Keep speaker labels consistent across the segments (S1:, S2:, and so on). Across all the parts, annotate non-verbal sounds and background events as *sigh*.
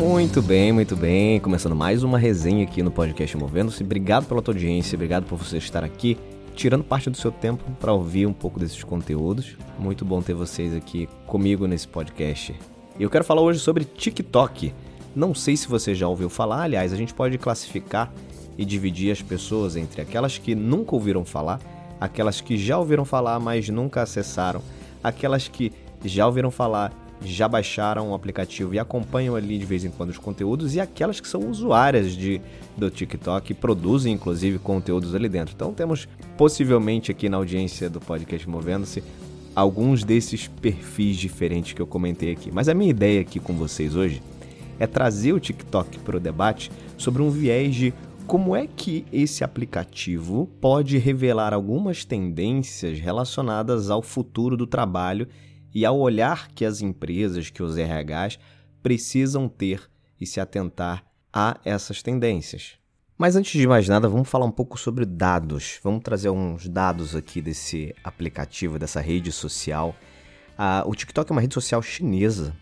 S1: Muito bem, muito bem. Começando mais uma resenha aqui no podcast Movendo-se. Obrigado pela tua audiência, obrigado por você estar aqui, tirando parte do seu tempo para ouvir um pouco desses conteúdos. Muito bom ter vocês aqui comigo nesse podcast. Eu quero falar hoje sobre TikTok. Não sei se você já ouviu falar, aliás, a gente pode classificar e dividir as pessoas entre aquelas que nunca ouviram falar, aquelas que já ouviram falar, mas nunca acessaram, aquelas que já ouviram falar já baixaram o aplicativo e acompanham ali de vez em quando os conteúdos e aquelas que são usuárias de, do TikTok produzem inclusive conteúdos ali dentro. Então temos possivelmente aqui na audiência do podcast Movendo-se alguns desses perfis diferentes que eu comentei aqui. Mas a minha ideia aqui com vocês hoje é trazer o TikTok para o debate sobre um viés de como é que esse aplicativo pode revelar algumas tendências relacionadas ao futuro do trabalho e ao olhar que as empresas, que os RHs precisam ter e se atentar a essas tendências. Mas antes de mais nada, vamos falar um pouco sobre dados. Vamos trazer uns dados aqui desse aplicativo, dessa rede social. Ah, o TikTok é uma rede social chinesa.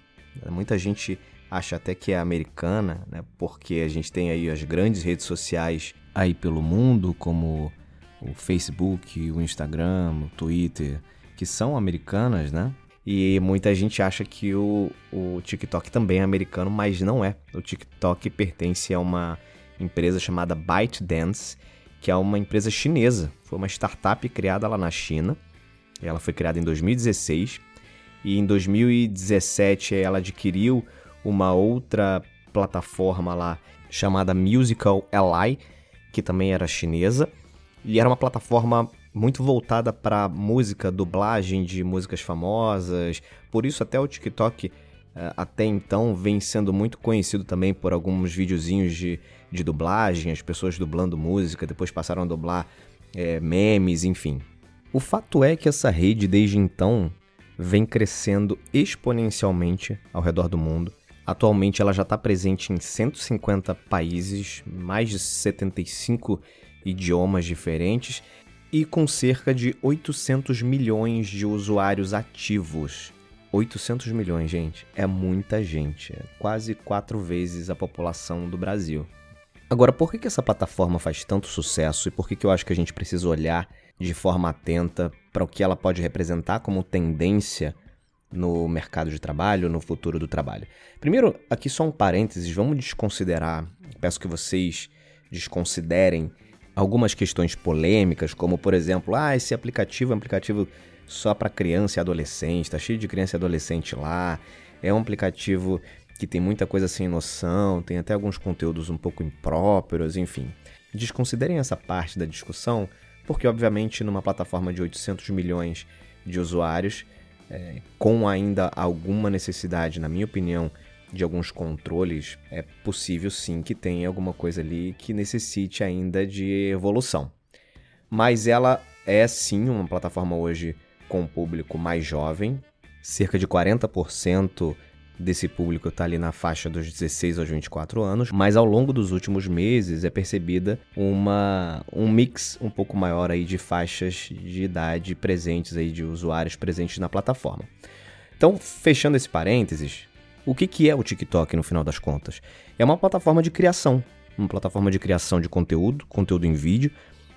S1: Muita gente acha até que é americana, né? porque a gente tem aí as grandes redes sociais aí pelo mundo, como o Facebook, o Instagram, o Twitter, que são americanas, né? E muita gente acha que o, o TikTok também é americano, mas não é. O TikTok pertence a uma empresa chamada ByteDance, que é uma empresa chinesa. Foi uma startup criada lá na China. Ela foi criada em 2016 e em 2017 ela adquiriu uma outra plataforma lá chamada Musical Ally, que também era chinesa. E era uma plataforma muito voltada para música, dublagem de músicas famosas. Por isso até o TikTok eh, até então vem sendo muito conhecido também por alguns videozinhos de, de dublagem, as pessoas dublando música, depois passaram a dublar é, memes, enfim. O fato é que essa rede desde então vem crescendo exponencialmente ao redor do mundo. Atualmente ela já está presente em 150 países, mais de 75 idiomas diferentes e com cerca de 800 milhões de usuários ativos. 800 milhões, gente, é muita gente, é quase quatro vezes a população do Brasil. Agora, por que, que essa plataforma faz tanto sucesso e por que, que eu acho que a gente precisa olhar de forma atenta para o que ela pode representar como tendência no mercado de trabalho, no futuro do trabalho? Primeiro, aqui só um parênteses, vamos desconsiderar, peço que vocês desconsiderem algumas questões polêmicas, como por exemplo, ah, esse aplicativo é um aplicativo só para criança e adolescente, está cheio de criança e adolescente lá, é um aplicativo que tem muita coisa sem noção, tem até alguns conteúdos um pouco impróprios, enfim. Desconsiderem essa parte da discussão, porque obviamente numa plataforma de 800 milhões de usuários, é, com ainda alguma necessidade, na minha opinião, de alguns controles, é possível sim que tenha alguma coisa ali que necessite ainda de evolução. Mas ela é sim uma plataforma hoje com um público mais jovem, cerca de 40% desse público está ali na faixa dos 16 aos 24 anos, mas ao longo dos últimos meses é percebida uma, um mix um pouco maior aí de faixas de idade presentes aí de usuários presentes na plataforma. Então, fechando esse parênteses, o que, que é o TikTok no final das contas? É uma plataforma de criação, uma plataforma de criação de conteúdo, conteúdo em vídeo,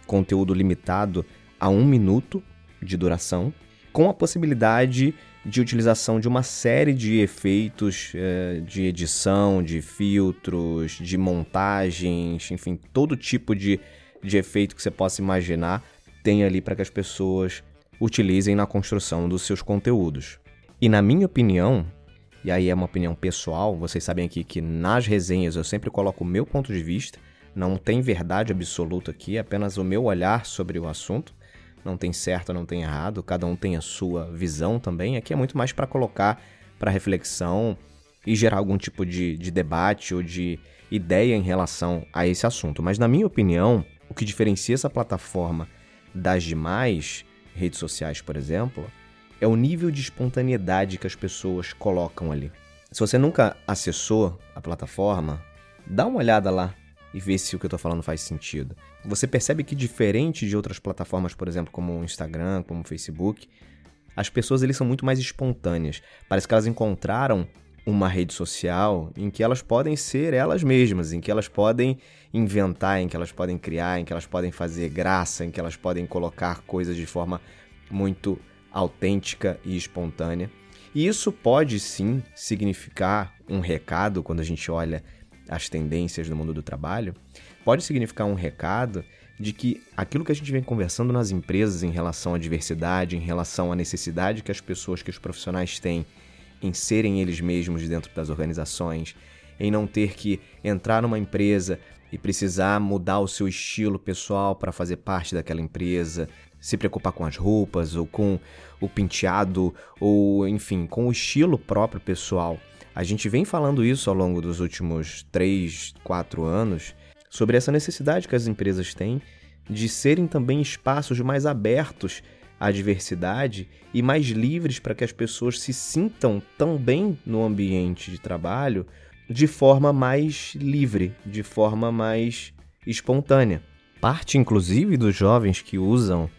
S1: conteúdo limitado a um minuto de duração, com a possibilidade de utilização de uma série de efeitos é, de edição, de filtros, de montagens, enfim, todo tipo de, de efeito que você possa imaginar tem ali para que as pessoas utilizem na construção dos seus conteúdos. E na minha opinião, e aí é uma opinião pessoal, vocês sabem aqui que nas resenhas eu sempre coloco o meu ponto de vista, Não tem verdade absoluta aqui, é apenas o meu olhar sobre o assunto. Não tem certo, não tem errado, cada um tem a sua visão também. Aqui é muito mais para colocar para reflexão e gerar algum tipo de, de debate ou de ideia em relação a esse assunto. Mas, na minha opinião, o que diferencia essa plataforma das demais redes sociais, por exemplo, é o nível de espontaneidade que as pessoas colocam ali. Se você nunca acessou a plataforma, dá uma olhada lá e vê se o que eu estou falando faz sentido. Você percebe que diferente de outras plataformas, por exemplo, como o Instagram, como o Facebook, as pessoas eles são muito mais espontâneas. Parece que elas encontraram uma rede social em que elas podem ser elas mesmas, em que elas podem inventar, em que elas podem criar, em que elas podem fazer graça, em que elas podem colocar coisas de forma muito autêntica e espontânea. E isso pode sim significar um recado quando a gente olha as tendências do mundo do trabalho, pode significar um recado de que aquilo que a gente vem conversando nas empresas em relação à diversidade, em relação à necessidade que as pessoas, que os profissionais têm em serem eles mesmos dentro das organizações, em não ter que entrar numa empresa e precisar mudar o seu estilo pessoal para fazer parte daquela empresa, se preocupar com as roupas ou com o penteado ou enfim, com o estilo próprio pessoal. A gente vem falando isso ao longo dos últimos 3, 4 anos sobre essa necessidade que as empresas têm de serem também espaços mais abertos à diversidade e mais livres para que as pessoas se sintam tão bem no ambiente de trabalho de forma mais livre, de forma mais espontânea. Parte, inclusive, dos jovens que usam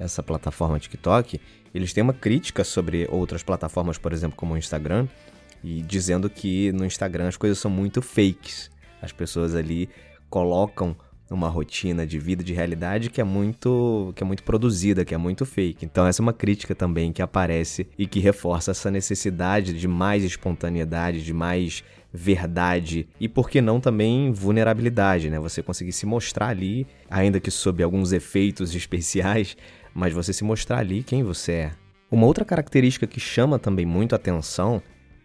S1: essa plataforma TikTok, eles têm uma crítica sobre outras plataformas, por exemplo, como o Instagram, e dizendo que no Instagram as coisas são muito fakes. As pessoas ali colocam uma rotina de vida de realidade que é muito que é muito produzida, que é muito fake. Então essa é uma crítica também que aparece e que reforça essa necessidade de mais espontaneidade, de mais verdade e por que não também vulnerabilidade, né? Você conseguir se mostrar ali, ainda que sob alguns efeitos *laughs* especiais, mas você se mostrar ali quem você é. Uma outra característica que chama também muito atenção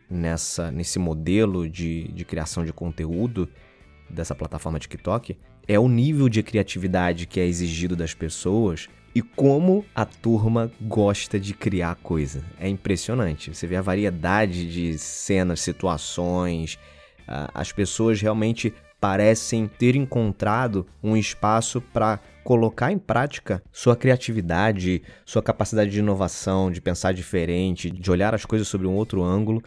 S1: nessa nesse modelo de, de criação de conteúdo dessa plataforma TikTok é o nível de criatividade que é exigido das pessoas e como a turma gosta de criar coisa. É impressionante. Você vê a variedade de cenas, situações. As pessoas realmente parecem ter encontrado um espaço para colocar em prática sua criatividade, sua capacidade de inovação, de pensar diferente, de olhar as coisas sobre um outro ângulo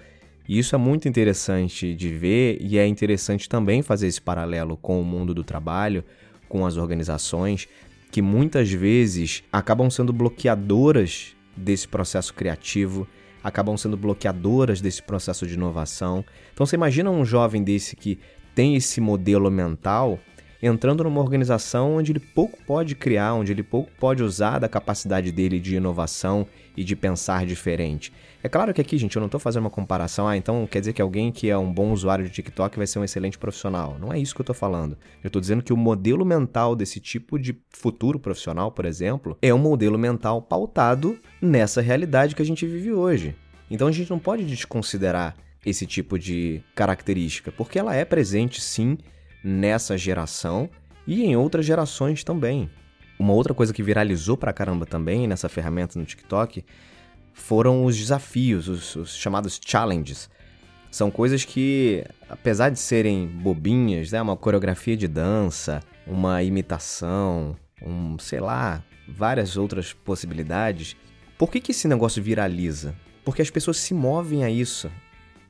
S1: e isso é muito interessante de ver e é interessante também fazer esse paralelo com o mundo do trabalho, com as organizações, que muitas vezes acabam sendo bloqueadoras desse processo criativo, acabam sendo bloqueadoras desse processo de inovação. Então você imagina um jovem desse que tem esse modelo mental entrando numa organização onde ele pouco pode criar, onde ele pouco pode usar da capacidade dele de inovação e de pensar diferente. É claro que aqui, gente, eu não estou fazendo uma comparação, ah, então quer dizer que alguém que é um bom usuário de TikTok vai ser um excelente profissional. Não é isso que eu estou falando. Eu estou dizendo que o modelo mental desse tipo de futuro profissional, por exemplo, é um modelo mental pautado nessa realidade que a gente vive hoje. Então a gente não pode desconsiderar esse tipo de característica, porque ela é presente sim nessa geração e em outras gerações também. Uma outra coisa que viralizou pra caramba também nessa ferramenta no TikTok foram os desafios, os, os chamados challenges. São coisas que, apesar de serem bobinhas, né, uma coreografia de dança, uma imitação, um, sei lá, várias outras possibilidades. Por que, que esse negócio viraliza? Porque as pessoas se movem a isso.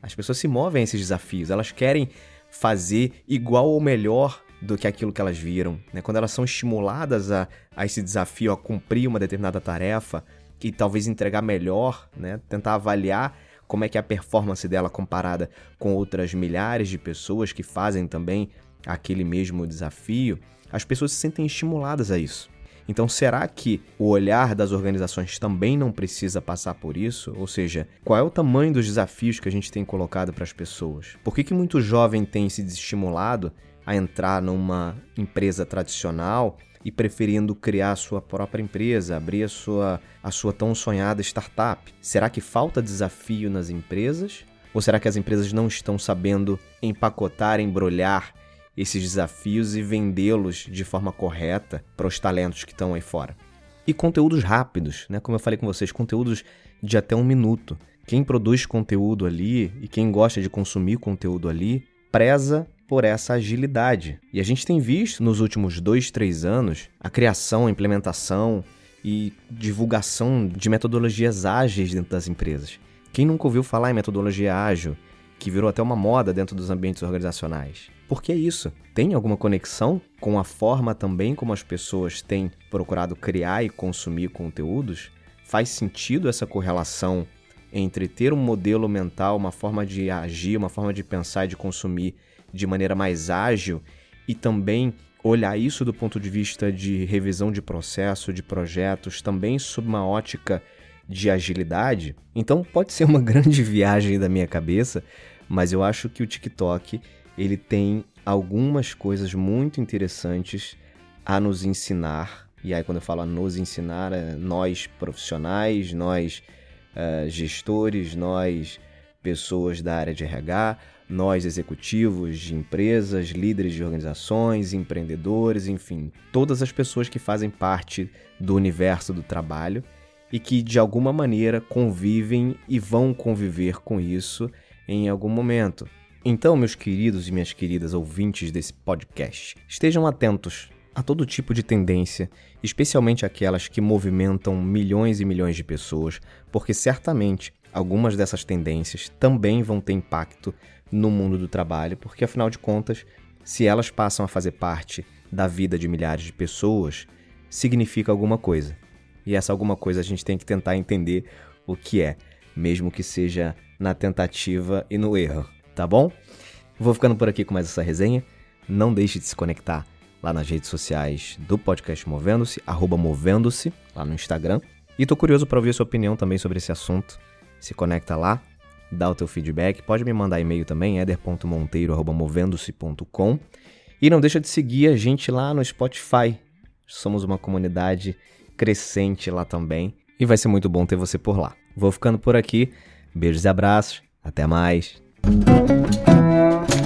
S1: As pessoas se movem a esses desafios. Elas querem fazer igual ou melhor do que aquilo que elas viram. Né? Quando elas são estimuladas a, a esse desafio, a cumprir uma determinada tarefa, e talvez entregar melhor, né? Tentar avaliar como é que é a performance dela comparada com outras milhares de pessoas que fazem também aquele mesmo desafio, as pessoas se sentem estimuladas a isso. Então, será que o olhar das organizações também não precisa passar por isso? Ou seja, qual é o tamanho dos desafios que a gente tem colocado para as pessoas? Por que, que muito jovem tem se desestimulado a entrar numa empresa tradicional e preferindo criar a sua própria empresa, abrir a sua, a sua tão sonhada startup? Será que falta desafio nas empresas? Ou será que as empresas não estão sabendo empacotar, embrulhar esses desafios e vendê-los de forma correta para os talentos que estão aí fora. E conteúdos rápidos, né? Como eu falei com vocês, conteúdos de até um minuto. Quem produz conteúdo ali e quem gosta de consumir conteúdo ali preza por essa agilidade. E a gente tem visto nos últimos dois, três anos a criação, a implementação e divulgação de metodologias ágeis dentro das empresas. Quem nunca ouviu falar em metodologia ágil, que virou até uma moda dentro dos ambientes organizacionais? Por que isso? Tem alguma conexão com a forma também como as pessoas têm procurado criar e consumir conteúdos? Faz sentido essa correlação entre ter um modelo mental, uma forma de agir, uma forma de pensar e de consumir de maneira mais ágil e também olhar isso do ponto de vista de revisão de processo, de projetos, também sob uma ótica de agilidade. Então pode ser uma *laughs* grande viagem da minha cabeça, mas eu acho que o TikTok ele tem algumas coisas muito interessantes a nos ensinar. E aí quando eu falo nos ensinar, é nós profissionais, nós uh, gestores, nós pessoas da área de RH, nós executivos de empresas, líderes de organizações, empreendedores, enfim, todas as pessoas que fazem parte do universo do trabalho e que de alguma maneira convivem e vão conviver com isso em algum momento. Então, meus queridos e minhas queridas ouvintes desse podcast, estejam atentos a todo tipo de tendência, especialmente aquelas que movimentam milhões e milhões de pessoas, porque certamente algumas dessas tendências também vão ter impacto no mundo do trabalho, porque afinal de contas, se elas passam a fazer parte da vida de milhares de pessoas, significa alguma coisa. E essa alguma coisa a gente tem que tentar entender o que é, mesmo que seja na tentativa e no erro, tá bom? Vou ficando por aqui com mais essa resenha. Não deixe de se conectar lá nas redes sociais do podcast Movendo-se, arroba Movendo-se, lá no Instagram. E tô curioso para ouvir a sua opinião também sobre esse assunto. Se conecta lá, dá o teu feedback. Pode me mandar e-mail também, eder.monteiro.movendo-se.com. E não deixa de seguir a gente lá no Spotify. Somos uma comunidade crescente lá também. E vai ser muito bom ter você por lá. Vou ficando por aqui. Beijos e abraços. Até mais. Thank you.